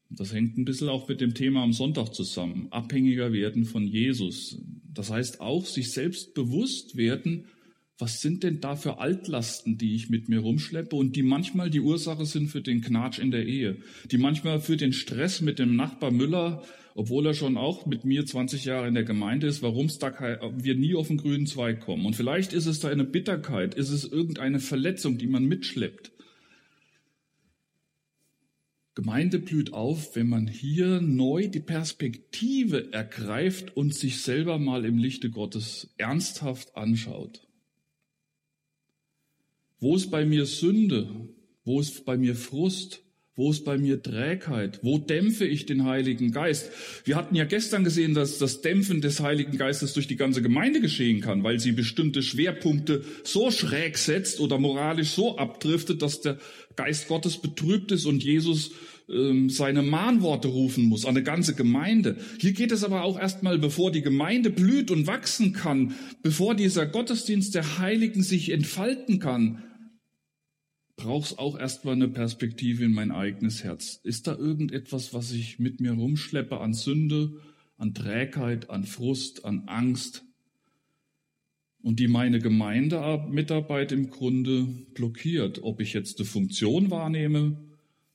Das hängt ein bisschen auch mit dem Thema am Sonntag zusammen. Abhängiger werden von Jesus. Das heißt auch, sich selbst bewusst werden, was sind denn da für Altlasten, die ich mit mir rumschleppe und die manchmal die Ursache sind für den Knatsch in der Ehe, die manchmal für den Stress mit dem Nachbar Müller obwohl er schon auch mit mir 20 Jahre in der Gemeinde ist, warum wir nie auf den grünen Zweig kommen. Und vielleicht ist es da eine Bitterkeit, ist es irgendeine Verletzung, die man mitschleppt. Gemeinde blüht auf, wenn man hier neu die Perspektive ergreift und sich selber mal im Lichte Gottes ernsthaft anschaut. Wo ist bei mir Sünde? Wo ist bei mir Frust? Wo ist bei mir Trägheit? Wo dämpfe ich den Heiligen Geist? Wir hatten ja gestern gesehen, dass das Dämpfen des Heiligen Geistes durch die ganze Gemeinde geschehen kann, weil sie bestimmte Schwerpunkte so schräg setzt oder moralisch so abdriftet, dass der Geist Gottes betrübt ist und Jesus ähm, seine Mahnworte rufen muss an eine ganze Gemeinde. Hier geht es aber auch erstmal, bevor die Gemeinde blüht und wachsen kann, bevor dieser Gottesdienst der Heiligen sich entfalten kann, brauche auch erstmal eine Perspektive in mein eigenes Herz. Ist da irgendetwas, was ich mit mir rumschleppe an Sünde, an Trägheit, an Frust, an Angst und die meine Gemeindemitarbeit im Grunde blockiert, ob ich jetzt eine Funktion wahrnehme,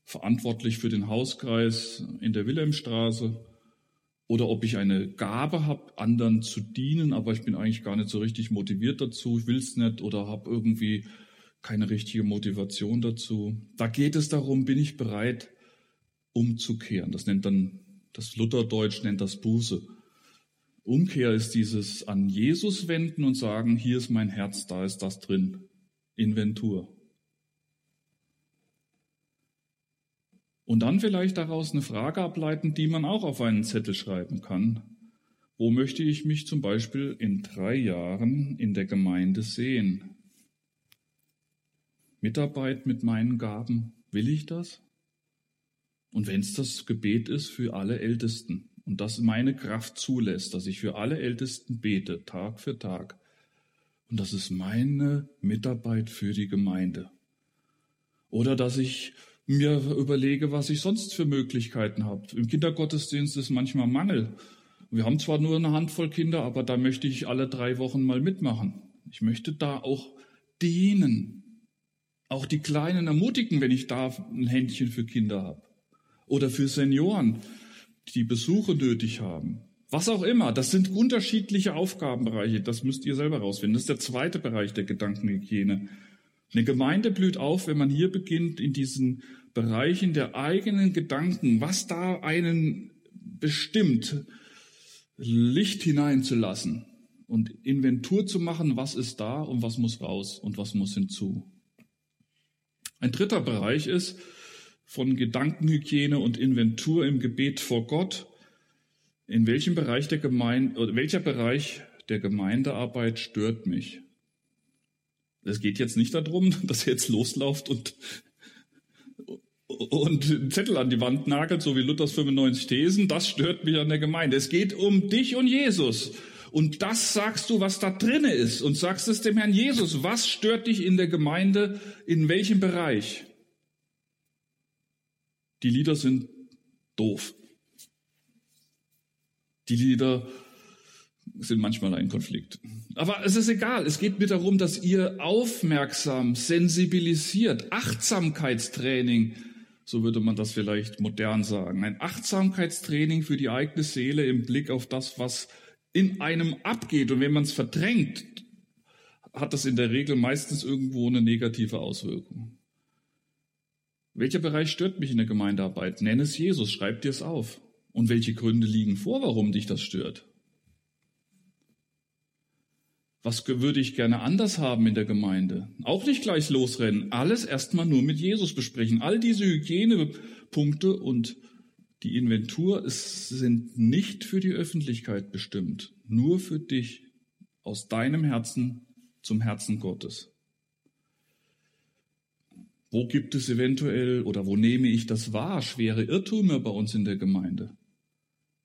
verantwortlich für den Hauskreis in der Wilhelmstraße, oder ob ich eine Gabe habe, anderen zu dienen, aber ich bin eigentlich gar nicht so richtig motiviert dazu, ich will es nicht oder habe irgendwie keine richtige Motivation dazu. Da geht es darum, bin ich bereit, umzukehren. Das nennt dann, das Lutherdeutsch nennt das Buße. Umkehr ist dieses an Jesus wenden und sagen, hier ist mein Herz, da ist das drin. Inventur. Und dann vielleicht daraus eine Frage ableiten, die man auch auf einen Zettel schreiben kann. Wo möchte ich mich zum Beispiel in drei Jahren in der Gemeinde sehen? Mitarbeit mit meinen Gaben? Will ich das? Und wenn es das Gebet ist für alle Ältesten und das meine Kraft zulässt, dass ich für alle Ältesten bete, Tag für Tag, und das ist meine Mitarbeit für die Gemeinde. Oder dass ich mir überlege, was ich sonst für Möglichkeiten habe. Im Kindergottesdienst ist manchmal Mangel. Wir haben zwar nur eine Handvoll Kinder, aber da möchte ich alle drei Wochen mal mitmachen. Ich möchte da auch dienen. Auch die Kleinen ermutigen, wenn ich da ein Händchen für Kinder habe. Oder für Senioren. die Besuche nötig haben. Was auch immer, das sind unterschiedliche Aufgabenbereiche, das müsst ihr selber rausfinden. Das ist der zweite Bereich der Gedankenhygiene. Eine Gemeinde blüht auf, wenn man hier beginnt, in diesen Bereichen der eigenen Gedanken, was da einen bestimmt, Licht hineinzulassen und Inventur zu machen, was ist da und was muss raus und was muss hinzu. Ein dritter Bereich ist von Gedankenhygiene und Inventur im Gebet vor Gott. In welchem Bereich der Gemeinde, welcher Bereich der Gemeindearbeit stört mich? Es geht jetzt nicht darum, dass ihr jetzt loslauft und, und einen Zettel an die Wand nagelt, so wie Luthers 95 Thesen. Das stört mich an der Gemeinde. Es geht um dich und Jesus. Und das sagst du, was da drinne ist. Und sagst es dem Herrn Jesus. Was stört dich in der Gemeinde? In welchem Bereich? Die Lieder sind doof. Die Lieder sind manchmal ein Konflikt. Aber es ist egal. Es geht mir darum, dass ihr aufmerksam, sensibilisiert, Achtsamkeitstraining, so würde man das vielleicht modern sagen, ein Achtsamkeitstraining für die eigene Seele im Blick auf das, was in einem abgeht. Und wenn man es verdrängt, hat das in der Regel meistens irgendwo eine negative Auswirkung. Welcher Bereich stört mich in der Gemeindearbeit? Nenn es Jesus, schreib dir es auf. Und welche Gründe liegen vor, warum dich das stört? Was würde ich gerne anders haben in der Gemeinde? Auch nicht gleich losrennen. Alles erstmal nur mit Jesus besprechen. All diese Hygienepunkte und die Inventur sind nicht für die Öffentlichkeit bestimmt. Nur für dich aus deinem Herzen zum Herzen Gottes. Wo gibt es eventuell oder wo nehme ich das wahr? Schwere Irrtümer bei uns in der Gemeinde.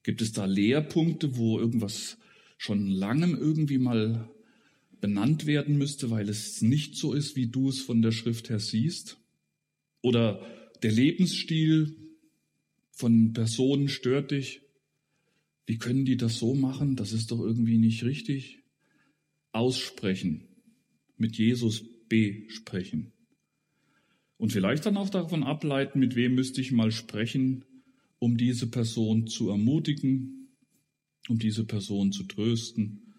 Gibt es da Lehrpunkte, wo irgendwas schon langem irgendwie mal benannt werden müsste, weil es nicht so ist, wie du es von der Schrift her siehst? Oder der Lebensstil von Personen stört dich? Wie können die das so machen? Das ist doch irgendwie nicht richtig. Aussprechen, mit Jesus besprechen. Und vielleicht dann auch davon ableiten, mit wem müsste ich mal sprechen, um diese Person zu ermutigen, um diese Person zu trösten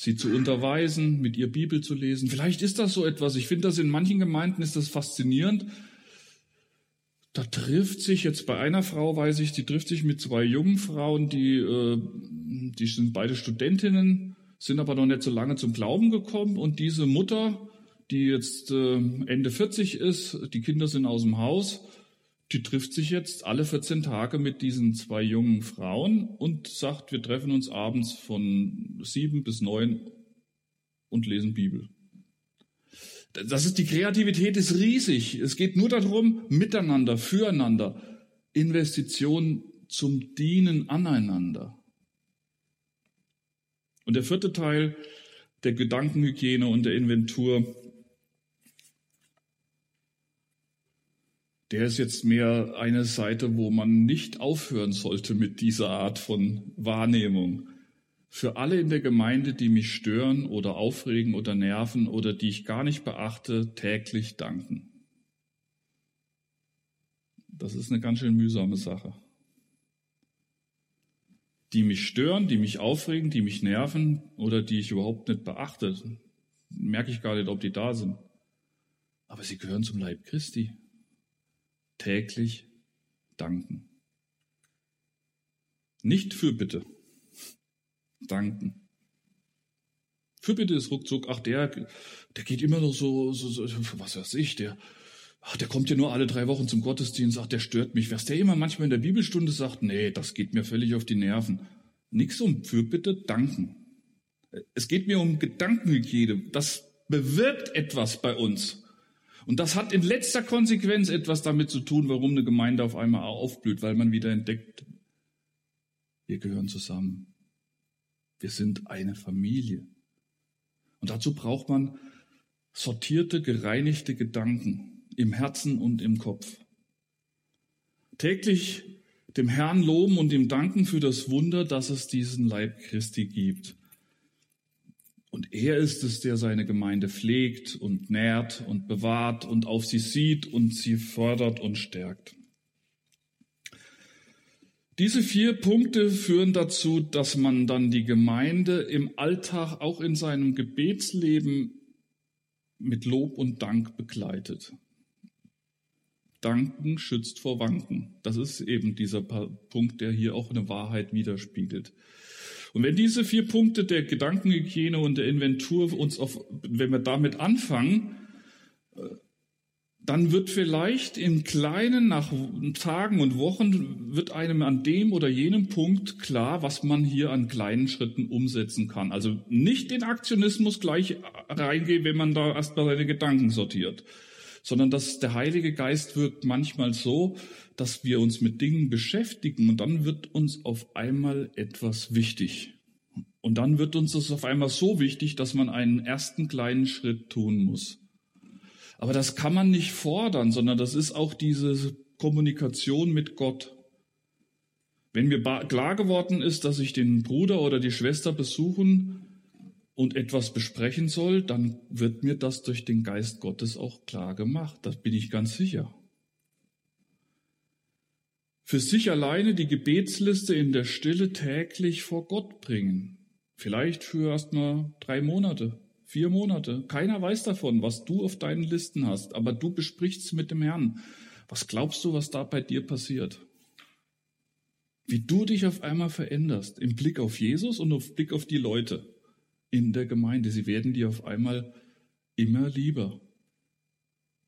sie zu unterweisen, mit ihr Bibel zu lesen. Vielleicht ist das so etwas. Ich finde das in manchen Gemeinden ist das faszinierend. Da trifft sich jetzt bei einer Frau, weiß ich, die trifft sich mit zwei jungen Frauen, die, äh, die sind beide Studentinnen, sind aber noch nicht so lange zum Glauben gekommen. Und diese Mutter, die jetzt äh, Ende 40 ist, die Kinder sind aus dem Haus, die trifft sich jetzt alle 14 Tage mit diesen zwei jungen Frauen und sagt, wir treffen uns abends von sieben bis neun und lesen Bibel. Das ist die Kreativität ist riesig. Es geht nur darum, miteinander, füreinander, Investition zum Dienen aneinander. Und der vierte Teil der Gedankenhygiene und der Inventur der ist jetzt mehr eine Seite, wo man nicht aufhören sollte mit dieser Art von Wahrnehmung. Für alle in der Gemeinde, die mich stören oder aufregen oder nerven oder die ich gar nicht beachte, täglich danken. Das ist eine ganz schön mühsame Sache. Die mich stören, die mich aufregen, die mich nerven oder die ich überhaupt nicht beachte, merke ich gar nicht, ob die da sind. Aber sie gehören zum Leib Christi täglich danken. Nicht Fürbitte, danken. Fürbitte ist ruckzuck, ach der, der geht immer noch so, so, so was weiß ich, der, ach, der kommt ja nur alle drei Wochen zum Gottesdienst, ach, der stört mich. Was der immer manchmal in der Bibelstunde sagt, nee, das geht mir völlig auf die Nerven. Nix um Fürbitte, danken. Es geht mir um Gedankenhygiene. Das bewirkt etwas bei uns. Und das hat in letzter Konsequenz etwas damit zu tun, warum eine Gemeinde auf einmal aufblüht, weil man wieder entdeckt, wir gehören zusammen. Wir sind eine Familie. Und dazu braucht man sortierte, gereinigte Gedanken im Herzen und im Kopf. Täglich dem Herrn loben und ihm danken für das Wunder, dass es diesen Leib Christi gibt. Und er ist es, der seine Gemeinde pflegt und nährt und bewahrt und auf sie sieht und sie fördert und stärkt. Diese vier Punkte führen dazu, dass man dann die Gemeinde im Alltag, auch in seinem Gebetsleben mit Lob und Dank begleitet. Danken schützt vor Wanken. Das ist eben dieser Punkt, der hier auch eine Wahrheit widerspiegelt. Und wenn diese vier Punkte der Gedankenhygiene und der Inventur uns auf, wenn wir damit anfangen, dann wird vielleicht im Kleinen nach Tagen und Wochen wird einem an dem oder jenem Punkt klar, was man hier an kleinen Schritten umsetzen kann. Also nicht den Aktionismus gleich reingehen, wenn man da erstmal seine Gedanken sortiert, sondern dass der Heilige Geist wirkt manchmal so, dass wir uns mit Dingen beschäftigen und dann wird uns auf einmal etwas wichtig. Und dann wird uns das auf einmal so wichtig, dass man einen ersten kleinen Schritt tun muss. Aber das kann man nicht fordern, sondern das ist auch diese Kommunikation mit Gott. Wenn mir klar geworden ist, dass ich den Bruder oder die Schwester besuchen und etwas besprechen soll, dann wird mir das durch den Geist Gottes auch klar gemacht. Das bin ich ganz sicher. Für sich alleine die Gebetsliste in der Stille täglich vor Gott bringen. Vielleicht für erstmal drei Monate, vier Monate. Keiner weiß davon, was du auf deinen Listen hast, aber du besprichst mit dem Herrn. Was glaubst du, was da bei dir passiert? Wie du dich auf einmal veränderst im Blick auf Jesus und auf Blick auf die Leute in der Gemeinde. Sie werden dir auf einmal immer lieber,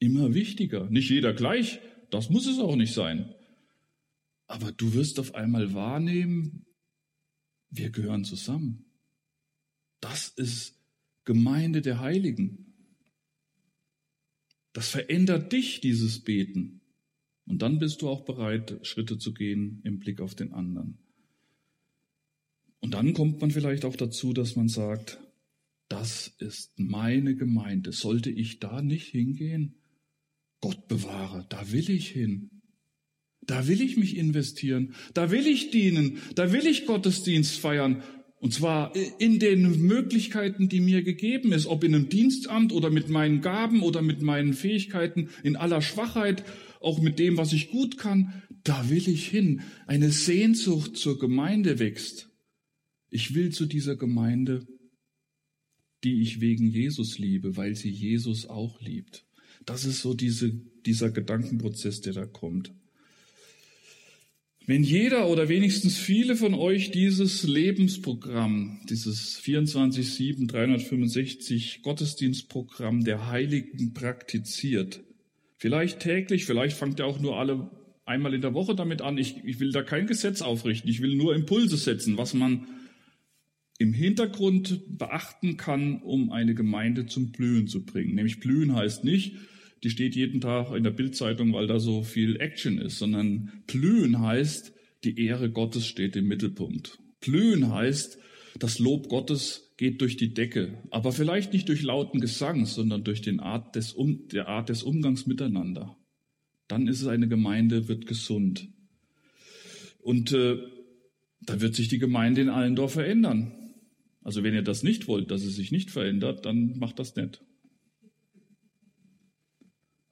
immer wichtiger. Nicht jeder gleich, das muss es auch nicht sein. Aber du wirst auf einmal wahrnehmen, wir gehören zusammen. Das ist Gemeinde der Heiligen. Das verändert dich, dieses Beten. Und dann bist du auch bereit, Schritte zu gehen im Blick auf den anderen. Und dann kommt man vielleicht auch dazu, dass man sagt, das ist meine Gemeinde. Sollte ich da nicht hingehen? Gott bewahre, da will ich hin. Da will ich mich investieren. Da will ich dienen. Da will ich Gottesdienst feiern. Und zwar in den Möglichkeiten, die mir gegeben ist, ob in einem Dienstamt oder mit meinen Gaben oder mit meinen Fähigkeiten, in aller Schwachheit, auch mit dem, was ich gut kann. Da will ich hin. Eine Sehnsucht zur Gemeinde wächst. Ich will zu dieser Gemeinde, die ich wegen Jesus liebe, weil sie Jesus auch liebt. Das ist so diese, dieser Gedankenprozess, der da kommt. Wenn jeder oder wenigstens viele von euch dieses Lebensprogramm, dieses 24-7, 365 Gottesdienstprogramm der Heiligen praktiziert, vielleicht täglich, vielleicht fangt ihr auch nur alle einmal in der Woche damit an, ich, ich will da kein Gesetz aufrichten, ich will nur Impulse setzen, was man im Hintergrund beachten kann, um eine Gemeinde zum Blühen zu bringen. Nämlich Blühen heißt nicht, die steht jeden Tag in der Bildzeitung, weil da so viel Action ist, sondern Blühen heißt, die Ehre Gottes steht im Mittelpunkt. Blühen heißt, das Lob Gottes geht durch die Decke, aber vielleicht nicht durch lauten Gesang, sondern durch den Art des um, der Art des Umgangs miteinander. Dann ist es eine Gemeinde, wird gesund. Und äh, dann wird sich die Gemeinde in Allendorf verändern. Also wenn ihr das nicht wollt, dass es sich nicht verändert, dann macht das nicht.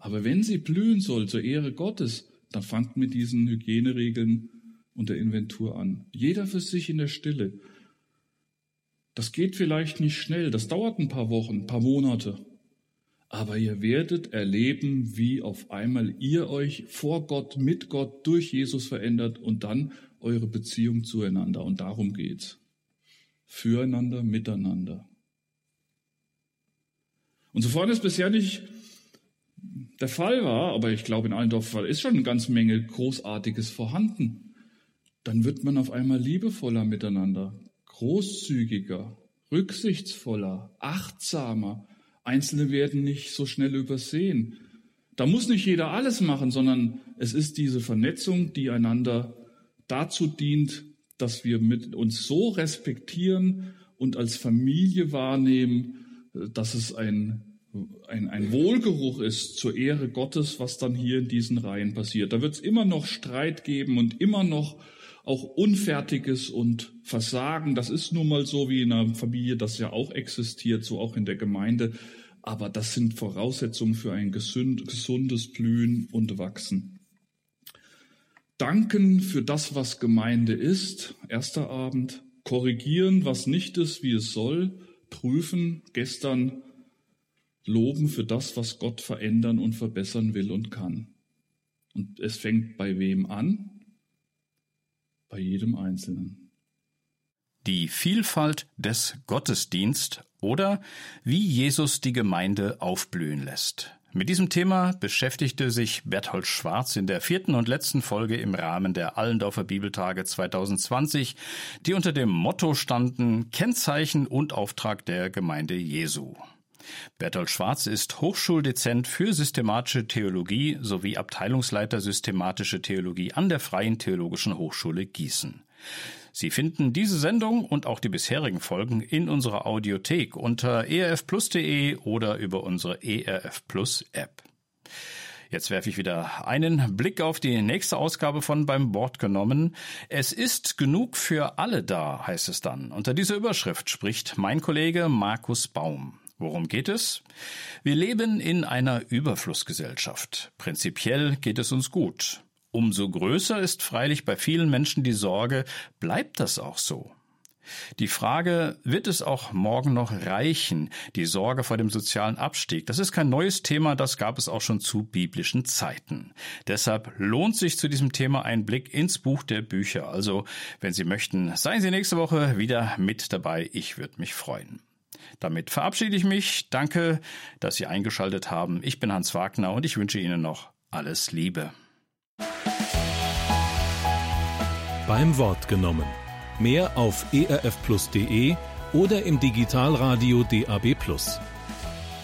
Aber wenn sie blühen soll zur Ehre Gottes, dann fangt mit diesen Hygieneregeln und der Inventur an. Jeder für sich in der Stille. Das geht vielleicht nicht schnell, das dauert ein paar Wochen, ein paar Monate. Aber ihr werdet erleben, wie auf einmal ihr euch vor Gott, mit Gott, durch Jesus verändert und dann eure Beziehung zueinander. Und darum geht's füreinander, miteinander. Und sofern es bisher nicht der Fall war, aber ich glaube in Allendorf ist schon eine ganze Menge Großartiges vorhanden, dann wird man auf einmal liebevoller miteinander, großzügiger, rücksichtsvoller, achtsamer. Einzelne werden nicht so schnell übersehen. Da muss nicht jeder alles machen, sondern es ist diese Vernetzung, die einander dazu dient, dass wir mit uns so respektieren und als Familie wahrnehmen, dass es ein, ein, ein Wohlgeruch ist zur Ehre Gottes, was dann hier in diesen Reihen passiert. Da wird es immer noch Streit geben und immer noch auch Unfertiges und Versagen. Das ist nun mal so wie in einer Familie, das ja auch existiert, so auch in der Gemeinde. Aber das sind Voraussetzungen für ein gesund, gesundes Blühen und Wachsen. danken für das, was Gemeinde ist, erster Abend, korrigieren, was nicht ist, wie es soll, prüfen, gestern loben für das, was Gott verändern und verbessern will und kann. Und es fängt bei wem an? Bei jedem Einzelnen. Die Vielfalt des Gottesdienst oder wie Jesus die Gemeinde aufblühen lässt. Mit diesem Thema beschäftigte sich Berthold Schwarz in der vierten und letzten Folge im Rahmen der Allendorfer Bibeltage 2020, die unter dem Motto standen Kennzeichen und Auftrag der Gemeinde Jesu. Bertolt Schwarz ist Hochschuldezent für systematische Theologie sowie Abteilungsleiter systematische Theologie an der Freien Theologischen Hochschule Gießen. Sie finden diese Sendung und auch die bisherigen Folgen in unserer Audiothek unter erfplus.de oder über unsere ERF Plus App. Jetzt werfe ich wieder einen Blick auf die nächste Ausgabe von Beim Wort genommen. Es ist genug für alle da, heißt es dann. Unter dieser Überschrift spricht mein Kollege Markus Baum. Worum geht es? Wir leben in einer Überflussgesellschaft. Prinzipiell geht es uns gut. Umso größer ist freilich bei vielen Menschen die Sorge, bleibt das auch so? Die Frage, wird es auch morgen noch reichen? Die Sorge vor dem sozialen Abstieg, das ist kein neues Thema, das gab es auch schon zu biblischen Zeiten. Deshalb lohnt sich zu diesem Thema ein Blick ins Buch der Bücher. Also, wenn Sie möchten, seien Sie nächste Woche wieder mit dabei. Ich würde mich freuen. Damit verabschiede ich mich. Danke, dass Sie eingeschaltet haben. Ich bin Hans Wagner und ich wünsche Ihnen noch alles Liebe. Beim Wort genommen. Mehr auf erfplus.de oder im Digitalradio DAB+.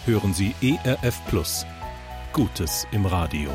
Hören Sie ERF Plus. Gutes im Radio.